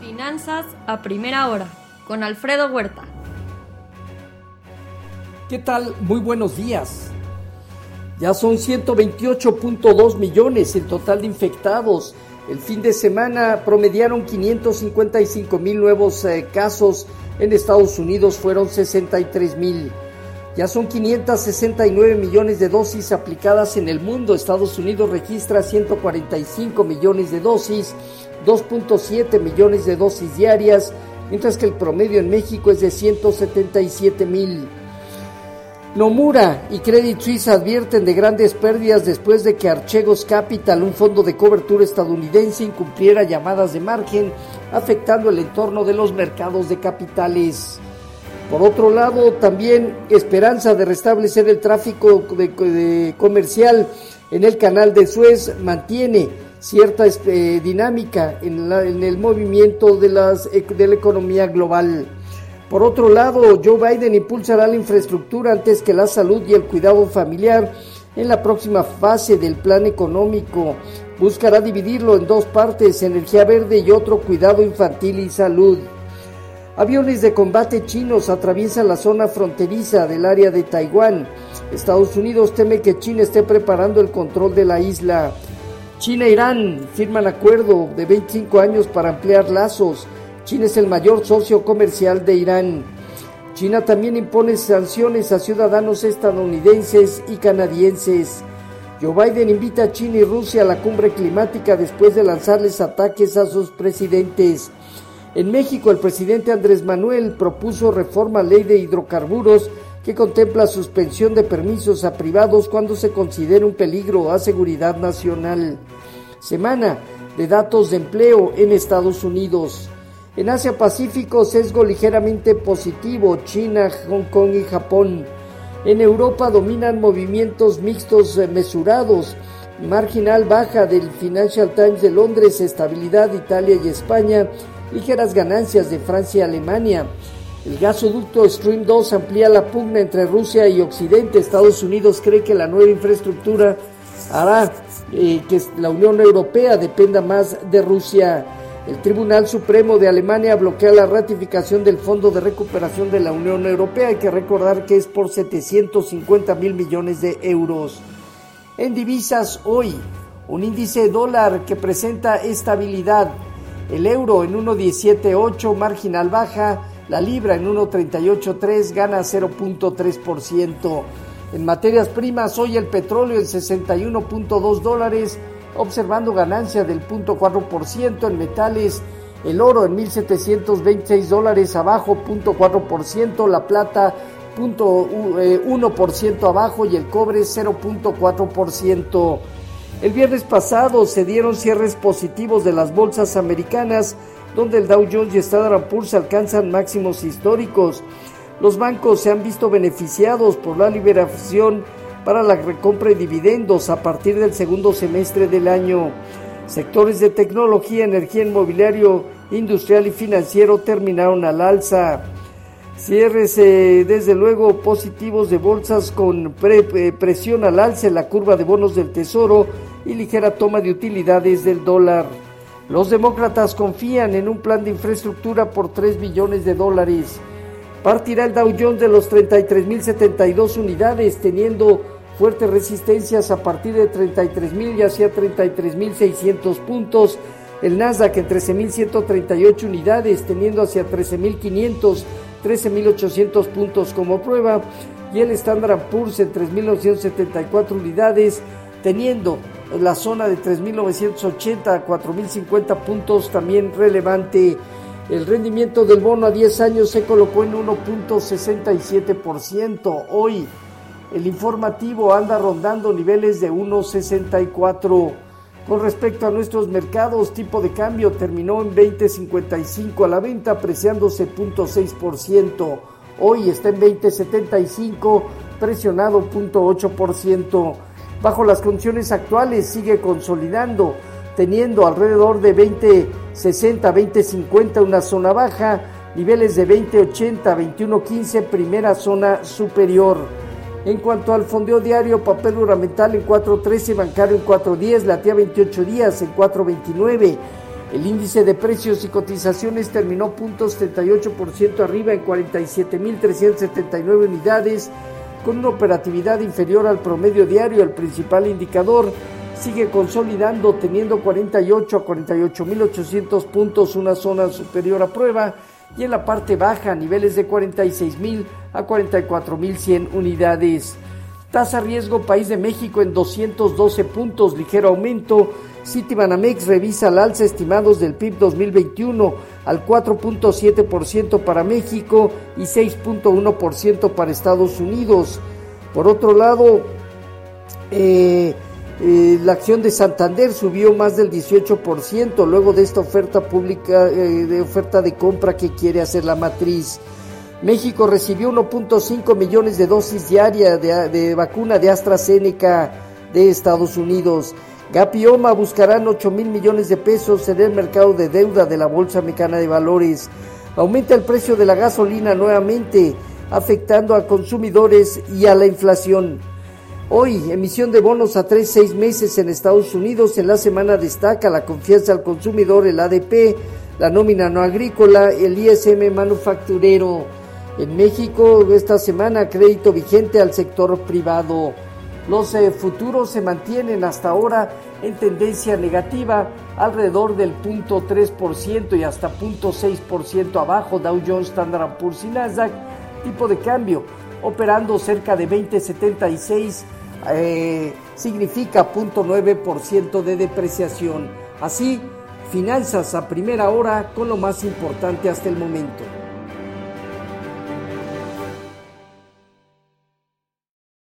Finanzas a primera hora con Alfredo Huerta. ¿Qué tal? Muy buenos días. Ya son 128.2 millones el total de infectados. El fin de semana promediaron 555 mil nuevos eh, casos. En Estados Unidos fueron 63 mil. Ya son 569 millones de dosis aplicadas en el mundo. Estados Unidos registra 145 millones de dosis, 2.7 millones de dosis diarias, mientras que el promedio en México es de 177 mil. Nomura y Credit Suisse advierten de grandes pérdidas después de que Archegos Capital, un fondo de cobertura estadounidense, incumpliera llamadas de margen, afectando el entorno de los mercados de capitales. Por otro lado, también esperanza de restablecer el tráfico comercial en el canal de Suez mantiene cierta este, dinámica en, el movimiento las, de la economía global. Por otro lado, Joe Biden impulsará la infraestructura antes que la salud y el cuidado familiar en la próxima fase del plan económico. Buscará dividirlo en dos partes, energía verde y otro cuidado infantil y salud. Aviones de combate chinos atraviesan la zona fronteriza del área de Taiwán. Estados Unidos teme que China esté preparando el control de la isla. China e Irán firman acuerdo de 25 años para ampliar lazos. China es el mayor socio comercial de Irán. China también impone sanciones a ciudadanos estadounidenses y canadienses. Joe Biden invita a China y Rusia a la cumbre climática después de lanzarles ataques a sus presidentes. En México, el presidente Andrés Manuel propuso reforma ley de hidrocarburos que contempla suspensión de permisos a privados cuando se considere un peligro a seguridad nacional. Semana de datos de empleo en Estados Unidos. En Asia Pacífico, sesgo ligeramente positivo, China, Hong Kong y Japón. En Europa dominan movimientos mixtos eh, mesurados, marginal baja del Financial Times de Londres, estabilidad Italia y España, ligeras ganancias de Francia y Alemania. El gasoducto Stream 2 amplía la pugna entre Rusia y Occidente. Estados Unidos cree que la nueva infraestructura hará eh, que la Unión Europea dependa más de Rusia. El Tribunal Supremo de Alemania bloquea la ratificación del Fondo de Recuperación de la Unión Europea. Hay que recordar que es por 750 mil millones de euros. En divisas hoy, un índice dólar que presenta estabilidad. El euro en 1.178, marginal baja. La libra en 1.383 gana 0.3%. En materias primas, hoy el petróleo en 61.2 dólares observando ganancia del 0.4% en metales, el oro en 1.726 dólares abajo, 0.4%, la plata 0.1% eh, abajo y el cobre 0.4%. El viernes pasado se dieron cierres positivos de las bolsas americanas, donde el Dow Jones y Standard Poor's alcanzan máximos históricos. Los bancos se han visto beneficiados por la liberación para la recompra de dividendos a partir del segundo semestre del año. Sectores de tecnología, energía, inmobiliario, industrial y financiero terminaron al alza. Cierres eh, desde luego positivos de bolsas con eh, presión al alza en la curva de bonos del tesoro y ligera toma de utilidades del dólar. Los demócratas confían en un plan de infraestructura por 3 billones de dólares. Partirá el Dow Jones de los 33.072 unidades, teniendo fuertes resistencias a partir de 33.000 y hacia 33.600 puntos. El Nasdaq en 13.138 unidades, teniendo hacia 13.500, 13.800 puntos como prueba. Y el Standard Poor's en 3.974 unidades, teniendo la zona de 3.980 a 4.050 puntos también relevante. El rendimiento del bono a 10 años se colocó en 1.67%. Hoy el informativo anda rondando niveles de 1.64. Con respecto a nuestros mercados, tipo de cambio terminó en 20.55 a la venta, apreciándose 0.6%. Hoy está en 20.75, presionado 0.8%. Bajo las condiciones actuales sigue consolidando, teniendo alrededor de 20.60, 20.50 una zona baja, niveles de 20.80, 21.15 primera zona superior. En cuanto al fondeo diario, papel ornamental en 4.13, bancario en 4.10, latía 28 días en 4.29, El índice de precios y cotizaciones terminó 0.78% arriba en 47.379 unidades, con una operatividad inferior al promedio diario. El principal indicador sigue consolidando, teniendo 48 a 48.800 puntos, una zona superior a prueba, y en la parte baja, niveles de 46.000 a 44.100 unidades. Tasa riesgo País de México en 212 puntos, ligero aumento Citibanamex revisa al alza estimados del PIB 2021 al 4.7% para México y 6.1% para Estados Unidos. Por otro lado, eh, eh, la acción de Santander subió más del 18% luego de esta oferta pública, eh, de oferta de compra que quiere hacer la matriz. México recibió 1.5 millones de dosis diarias de, de vacuna de AstraZeneca de Estados Unidos. Gapioma buscarán 8 mil millones de pesos en el mercado de deuda de la Bolsa Mexicana de Valores. Aumenta el precio de la gasolina nuevamente, afectando a consumidores y a la inflación. Hoy, emisión de bonos a 3, 6 meses en Estados Unidos. En la semana destaca la confianza al consumidor, el ADP, la nómina no agrícola, el ISM manufacturero. En México, esta semana, crédito vigente al sector privado. Los eh, futuros se mantienen hasta ahora en tendencia negativa, alrededor del 0.3% y hasta 0.6% abajo Dow Jones, Standard Poor's y Nasdaq, tipo de cambio operando cerca de 20.76 eh, significa 0.9% de depreciación. Así, finanzas a primera hora con lo más importante hasta el momento.